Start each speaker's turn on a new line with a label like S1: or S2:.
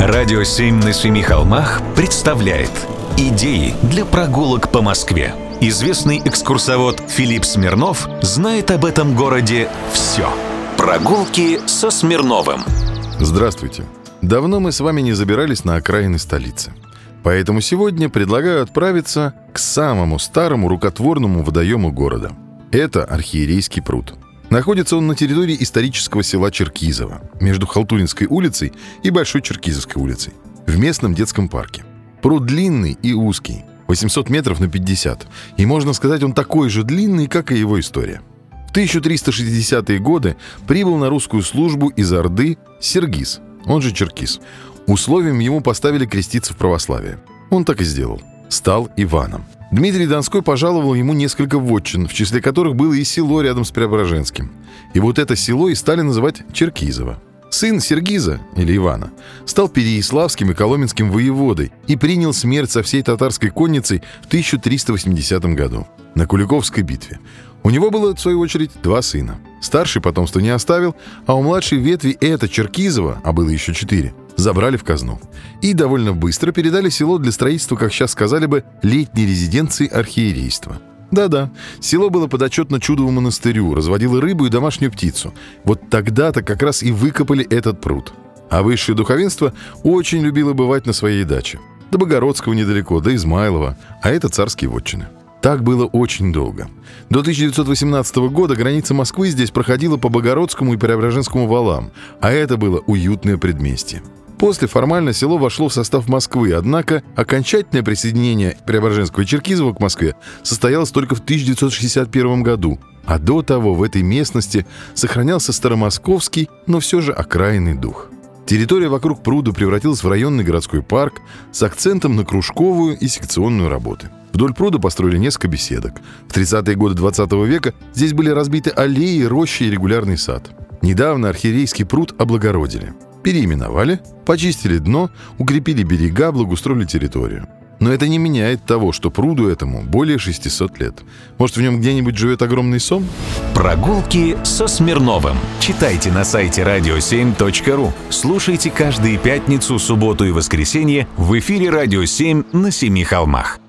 S1: Радио «Семь на семи холмах» представляет Идеи для прогулок по Москве. Известный экскурсовод Филипп Смирнов знает об этом городе все. Прогулки со Смирновым.
S2: Здравствуйте. Давно мы с вами не забирались на окраины столицы. Поэтому сегодня предлагаю отправиться к самому старому рукотворному водоему города. Это Архиерейский пруд. Находится он на территории исторического села Черкизово, между Халтуринской улицей и Большой Черкизовской улицей, в местном детском парке. Пруд длинный и узкий, 800 метров на 50, и можно сказать, он такой же длинный, как и его история. В 1360-е годы прибыл на русскую службу из Орды Сергис, он же Черкис. Условием ему поставили креститься в православие. Он так и сделал. Стал Иваном – Дмитрий Донской пожаловал ему несколько вотчин, в числе которых было и село рядом с Преображенским. И вот это село и стали называть Черкизово. Сын Сергиза, или Ивана, стал Переяславским и Коломенским воеводой и принял смерть со всей татарской конницей в 1380 году на Куликовской битве. У него было, в свою очередь, два сына. Старший потомство не оставил, а у младшей ветви это Черкизова, а было еще четыре, забрали в казну. И довольно быстро передали село для строительства, как сейчас сказали бы, летней резиденции архиерейства. Да-да, село было подотчетно чудовому монастырю, разводило рыбу и домашнюю птицу. Вот тогда-то как раз и выкопали этот пруд. А высшее духовенство очень любило бывать на своей даче. До Богородского недалеко, до Измайлова, а это царские вотчины. Так было очень долго. До 1918 года граница Москвы здесь проходила по Богородскому и Преображенскому валам, а это было уютное предместье. После формально село вошло в состав Москвы, однако окончательное присоединение Преображенского и Черкизова к Москве состоялось только в 1961 году, а до того в этой местности сохранялся старомосковский, но все же окраинный дух. Территория вокруг пруда превратилась в районный городской парк с акцентом на кружковую и секционную работы – Вдоль пруда построили несколько беседок. В 30-е годы 20 века здесь были разбиты аллеи, рощи и регулярный сад. Недавно архиерейский пруд облагородили. Переименовали, почистили дно, укрепили берега, благоустроили территорию. Но это не меняет того, что пруду этому более 600 лет. Может, в нем где-нибудь живет огромный сом?
S1: Прогулки со Смирновым. Читайте на сайте radio7.ru. Слушайте каждые пятницу, субботу и воскресенье в эфире «Радио 7» на Семи холмах.